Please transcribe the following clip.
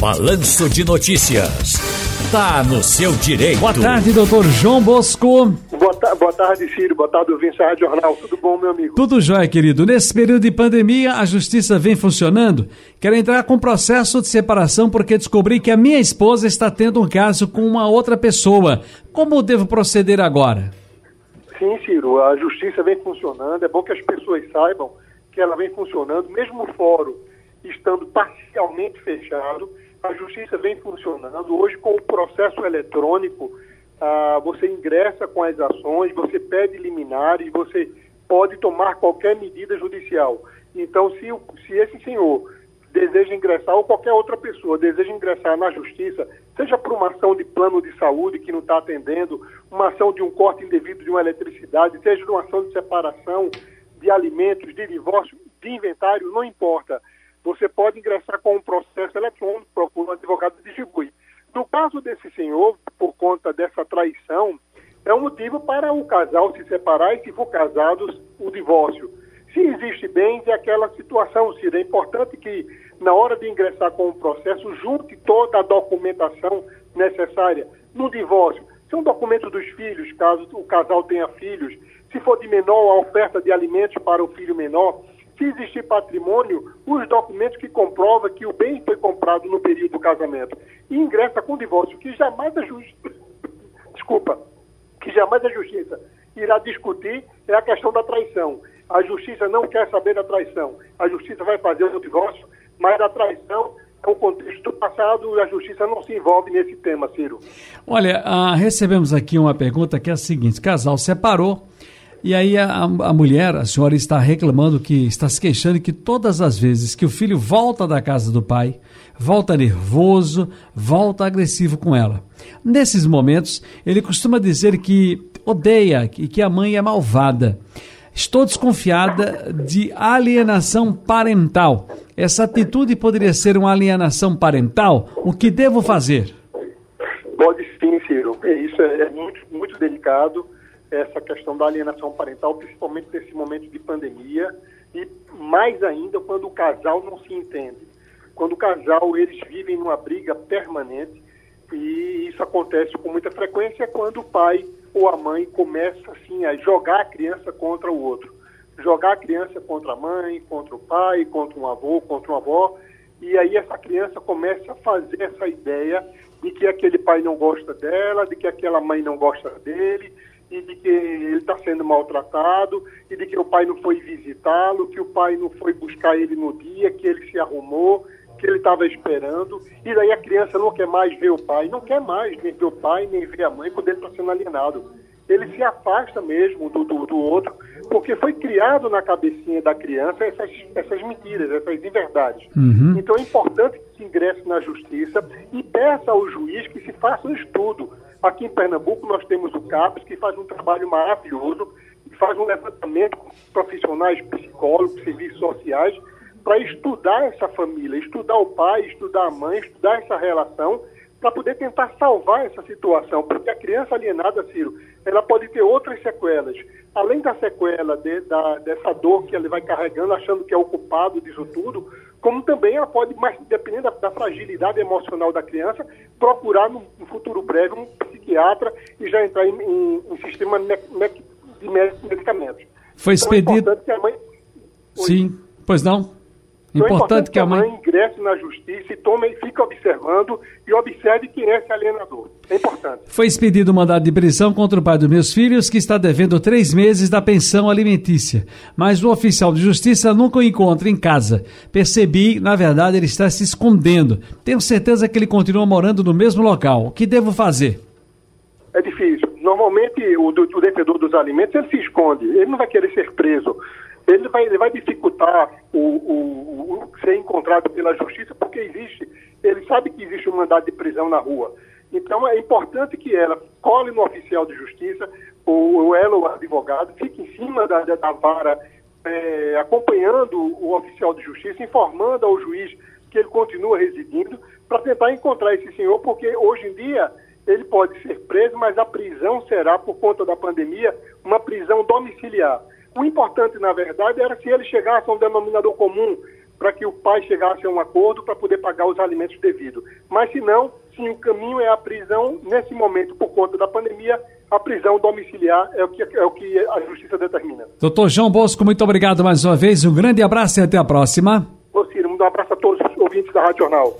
Balanço de Notícias. Tá no seu direito. Boa tarde, doutor João Bosco. Boa, ta boa tarde, Ciro. Boa tarde, ouvinte da Rádio Jornal. Tudo bom, meu amigo? Tudo jóia, querido. Nesse período de pandemia, a justiça vem funcionando. Quero entrar com processo de separação porque descobri que a minha esposa está tendo um caso com uma outra pessoa. Como devo proceder agora? Sim, Ciro. A justiça vem funcionando. É bom que as pessoas saibam que ela vem funcionando, mesmo o fórum estando parcialmente fechado a justiça vem funcionando. Hoje, com o processo eletrônico, ah, você ingressa com as ações, você pede liminares, você pode tomar qualquer medida judicial. Então, se, se esse senhor deseja ingressar, ou qualquer outra pessoa deseja ingressar na justiça, seja por uma ação de plano de saúde que não está atendendo, uma ação de um corte indevido de uma eletricidade, seja uma ação de separação de alimentos, de divórcio, de inventário, não importa você pode ingressar com um processo eletrônico, procura um advogado e distribui. No caso desse senhor, por conta dessa traição, é um motivo para o casal se separar e, se for casados, o divórcio. Se existe bens, é aquela situação, Ciro. É importante que, na hora de ingressar com o processo, junte toda a documentação necessária. No divórcio, são documentos dos filhos, caso o casal tenha filhos. Se for de menor, a oferta de alimentos para o filho menor se existir patrimônio, os documentos que comprovam que o bem foi comprado no período do casamento. E ingressa com divórcio, que jamais a justiça, desculpa, que jamais a justiça irá discutir é a questão da traição. A justiça não quer saber da traição. A justiça vai fazer o divórcio, mas a traição é um contexto do passado e a justiça não se envolve nesse tema, Ciro. Olha, ah, recebemos aqui uma pergunta que é a seguinte: casal separou e aí a, a mulher, a senhora está reclamando que está se queixando que todas as vezes que o filho volta da casa do pai, volta nervoso, volta agressivo com ela. Nesses momentos, ele costuma dizer que odeia e que a mãe é malvada. Estou desconfiada de alienação parental. Essa atitude poderia ser uma alienação parental? O que devo fazer? Pode sim, Ciro. Isso é, é muito, muito delicado essa questão da alienação parental, principalmente nesse momento de pandemia e mais ainda quando o casal não se entende. Quando o casal eles vivem numa briga permanente e isso acontece com muita frequência quando o pai ou a mãe começa assim a jogar a criança contra o outro, jogar a criança contra a mãe, contra o pai, contra um avô, contra uma avó e aí essa criança começa a fazer essa ideia de que aquele pai não gosta dela, de que aquela mãe não gosta dele, e de que ele está sendo maltratado, e de que o pai não foi visitá-lo, que o pai não foi buscar ele no dia, que ele se arrumou, que ele estava esperando, e daí a criança não quer mais ver o pai, não quer mais nem ver o pai, nem ver a mãe quando ele está sendo alienado. Ele se afasta mesmo do, do, do, outro, porque foi criado na cabecinha da criança essas, essas mentiras, essas inverdades. Uhum. Então é importante que se ingresse na justiça e peça ao juiz que se faça um estudo Aqui em Pernambuco nós temos o CAPES, que faz um trabalho maravilhoso, faz um levantamento com profissionais psicólogos, serviços sociais, para estudar essa família, estudar o pai, estudar a mãe, estudar essa relação, para poder tentar salvar essa situação. Porque a criança alienada, Ciro, ela pode ter outras sequelas. Além da sequela de, da, dessa dor que ela vai carregando, achando que é o culpado disso tudo, como também ela pode, mas dependendo da, da fragilidade emocional da criança, procurar no, no, futuro breve um psiquiatra e já entrar em, em, em sistema de medicamentos. Foi então, é expedido. Então, é mãe... Sim, pois não? Então, importante, é importante que a mãe... mãe ingresse na justiça e tome e fique observando e observe quem é esse alienador. É importante. Foi expedido um mandado de prisão contra o pai dos meus filhos, que está devendo três meses da pensão alimentícia. Mas o oficial de justiça nunca o encontra em casa. Percebi, na verdade, ele está se escondendo. Tenho certeza que ele continua morando no mesmo local. O que devo fazer? É difícil. Normalmente, o, o devedor dos alimentos, ele se esconde. Ele não vai querer ser preso ele vai, ele vai dificultar o, o, o, ser encontrado pela justiça, porque existe, ele sabe que existe um mandado de prisão na rua. Então é importante que ela cole no oficial de justiça, ou, ela, o advogado, fique em cima da, da, vara, é, acompanhando o oficial de justiça, informando ao juiz que ele continua residindo, para tentar encontrar esse senhor, porque hoje em dia ele pode ser preso, mas a prisão será, por conta da pandemia, uma prisão domiciliar. O importante, na verdade, era se ele chegasse a um denominador comum para que o pai chegasse a um acordo para poder pagar os alimentos devidos. Mas se não, sim, o caminho é a prisão, nesse momento, por conta da pandemia, a prisão domiciliar é o que, é o que a justiça determina. Doutor João Bosco, muito obrigado mais uma vez, um grande abraço e até a próxima. Ô Ciro, um abraço a todos os ouvintes da Rádio Jornal.